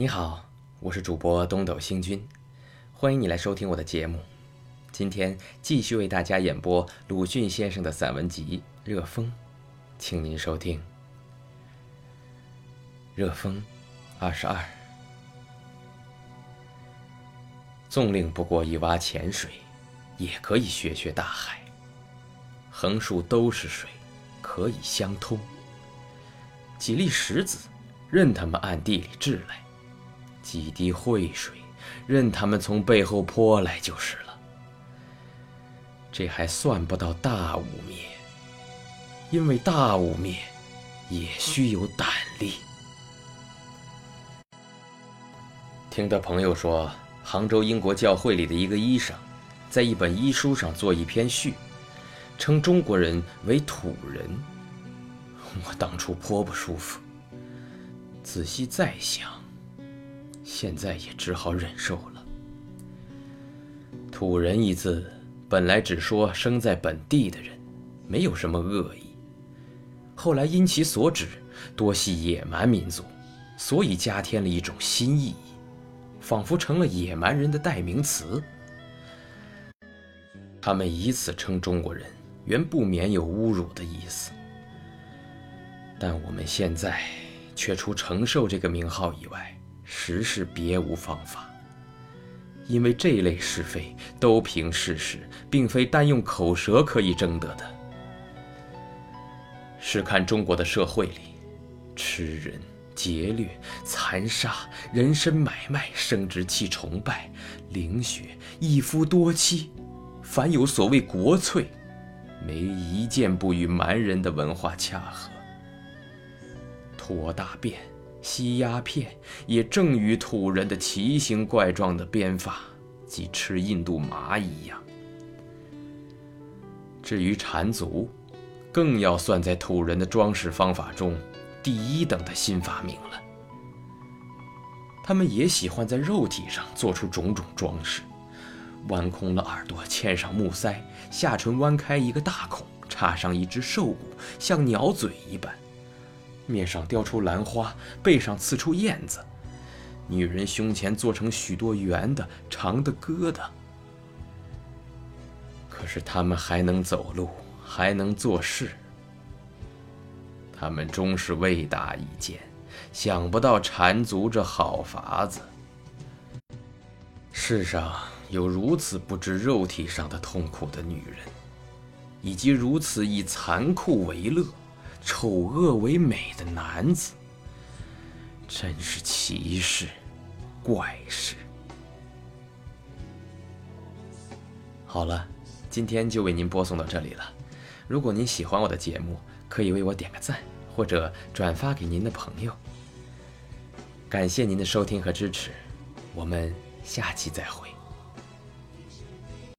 你好，我是主播东斗星君，欢迎你来收听我的节目。今天继续为大家演播鲁迅先生的散文集《热风》，请您收听《热风》二十二。纵令不过一洼浅水，也可以学学大海。横竖都是水，可以相通。几粒石子，任他们暗地里掷来。几滴秽水，任他们从背后泼来就是了。这还算不到大雾灭，因为大雾灭也需有胆力。听得朋友说，杭州英国教会里的一个医生，在一本医书上做一篇序，称中国人为土人。我当初颇不舒服，仔细再想。现在也只好忍受了。土人一字本来只说生在本地的人，没有什么恶意。后来因其所指多系野蛮民族，所以加添了一种新意义，仿佛成了野蛮人的代名词。他们以此称中国人，原不免有侮辱的意思。但我们现在却除承受这个名号以外，实是别无方法，因为这类是非都凭事实，并非单用口舌可以争得的。试看中国的社会里，吃人、劫掠、残杀、人身买卖、生殖器崇拜、凌血、一夫多妻，凡有所谓国粹，没一件不与蛮人的文化恰合。拖大便。吸鸦片也正与土人的奇形怪状的编法及吃印度麻一样。至于缠足，更要算在土人的装饰方法中第一等的新发明了。他们也喜欢在肉体上做出种种装饰，弯空了耳朵，嵌上木塞，下唇弯开一个大孔，插上一只兽骨，像鸟嘴一般。面上雕出兰花，背上刺出燕子，女人胸前做成许多圆的、长的疙瘩。可是他们还能走路，还能做事。他们终是未达一见，想不到缠足这好法子。世上有如此不知肉体上的痛苦的女人，以及如此以残酷为乐。丑恶为美的男子，真是奇事怪事。好了，今天就为您播送到这里了。如果您喜欢我的节目，可以为我点个赞，或者转发给您的朋友。感谢您的收听和支持，我们下期再会。